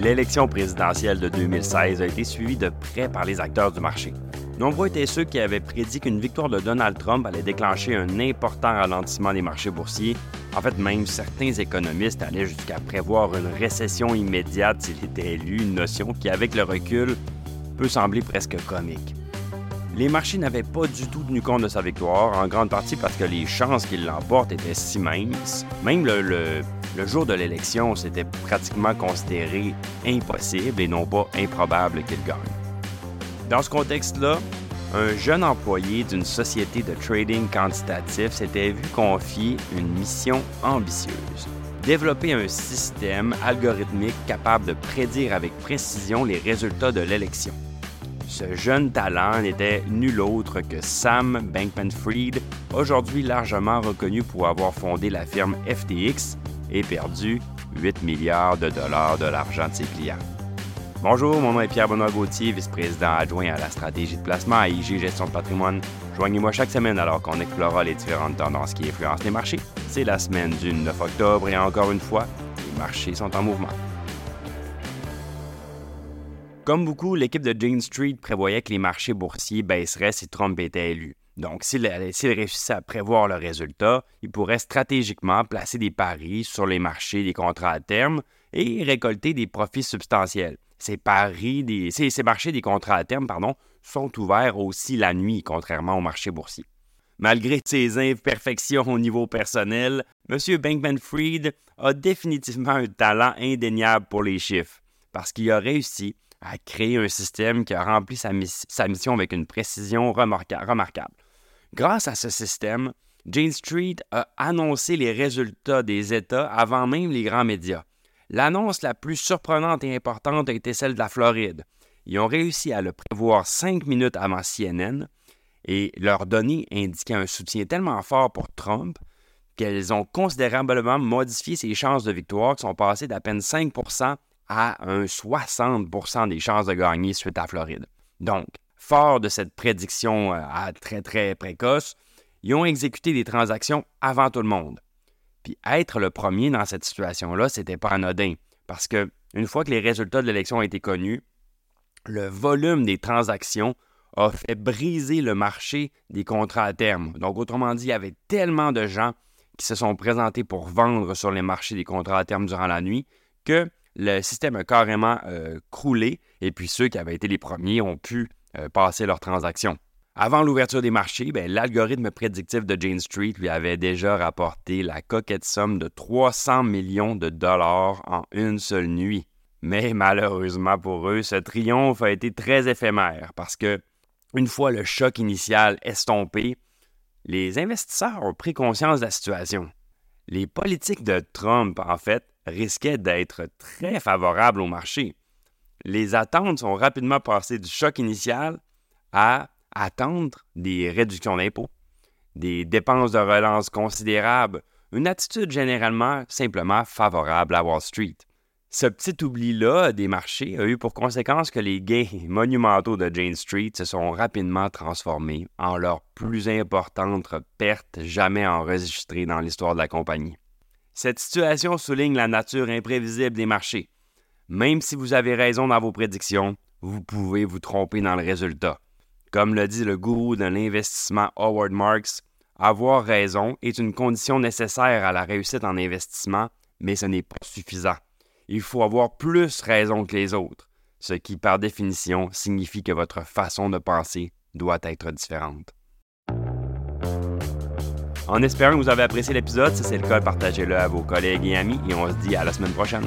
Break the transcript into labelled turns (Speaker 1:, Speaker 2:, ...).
Speaker 1: L'élection présidentielle de 2016 a été suivie de près par les acteurs du marché. Nombreux étaient ceux qui avaient prédit qu'une victoire de Donald Trump allait déclencher un important ralentissement des marchés boursiers. En fait, même certains économistes allaient jusqu'à prévoir une récession immédiate s'il était élu, une notion qui, avec le recul, peut sembler presque comique. Les marchés n'avaient pas du tout tenu compte de sa victoire, en grande partie parce que les chances qu'il l'emporte étaient si minces. Même le, jour de l'élection, c'était pratiquement considéré impossible et non pas improbable qu'il gagne. Dans ce contexte-là, un jeune employé d'une société de trading quantitatif s'était vu confier une mission ambitieuse développer un système algorithmique capable de prédire avec précision les résultats de l'élection. Ce jeune talent n'était nul autre que Sam Bankman-Fried, aujourd'hui largement reconnu pour avoir fondé la firme FTX et perdu 8 milliards de dollars de l'argent de ses clients. Bonjour, mon nom est Pierre-Benoît Gauthier, vice-président adjoint à la stratégie de placement à IG Gestion de patrimoine. Joignez-moi chaque semaine alors qu'on explorera les différentes tendances qui influencent les marchés. C'est la semaine du 9 octobre et encore une fois, les marchés sont en mouvement. Comme beaucoup, l'équipe de Jane Street prévoyait que les marchés boursiers baisseraient si Trump était élu. Donc, s'il réussissait à prévoir le résultat, il pourrait stratégiquement placer des paris sur les marchés des contrats à terme et récolter des profits substantiels. Ces paris, ces, marchés des contrats à terme, pardon, sont ouverts aussi la nuit, contrairement aux marchés boursiers. Malgré ses imperfections au niveau personnel, M. Bankman-Fried a définitivement un talent indéniable pour les chiffres, parce qu'il a réussi à créer un système qui a rempli sa, mission avec une précision remarquable. Grâce à ce système, Jane Street a annoncé les résultats des États avant même les grands médias. L'annonce la plus surprenante et importante a été celle de la Floride. Ils ont réussi à le prévoir cinq minutes avant CNN et leurs données indiquaient un soutien tellement fort pour Trump qu'elles ont considérablement modifié ses chances de victoire qui sont passées d'à peine 5% à un 60% des chances de gagner suite à Floride. Donc, fort de cette prédiction euh, à très très précoce, ils ont exécuté des transactions avant tout le monde. Puis être le premier dans cette situation-là, c'était pas anodin, parce que une fois que les résultats de l'élection ont été connus, le volume des transactions a fait briser le marché des contrats à terme. Donc, autrement dit, il y avait tellement de gens qui se sont présentés pour vendre sur les marchés des contrats à terme durant la nuit que le système a carrément euh, croulé et puis ceux qui avaient été les premiers ont pu euh, passer leurs transactions. Avant l'ouverture des marchés, ben, l'algorithme prédictif de Jane Street lui avait déjà rapporté la coquette somme de 300 millions de dollars en une seule nuit. Mais malheureusement pour eux, ce triomphe a été très éphémère parce que, une fois le choc initial estompé, les investisseurs ont pris conscience de la situation. Les politiques de Trump, en fait, risquait d'être très favorable au marché. Les attentes sont rapidement passées du choc initial à attendre des réductions d'impôts, des dépenses de relance considérables, une attitude généralement simplement favorable à Wall Street. Ce petit oubli-là des marchés a eu pour conséquence que les gains monumentaux de Jane Street se sont rapidement transformés en leurs plus importantes pertes jamais enregistrées dans l'histoire de la compagnie. Cette situation souligne la nature imprévisible des marchés. Même si vous avez raison dans vos prédictions, vous pouvez vous tromper dans le résultat. Comme le dit le gourou de l'investissement Howard Marks, avoir raison est une condition nécessaire à la réussite en investissement, mais ce n'est pas suffisant. Il faut avoir plus raison que les autres, ce qui par définition signifie que votre façon de penser doit être différente. En espérant que vous avez apprécié l'épisode, si c'est le cas, partagez-le à vos collègues et amis et on se dit à la semaine prochaine.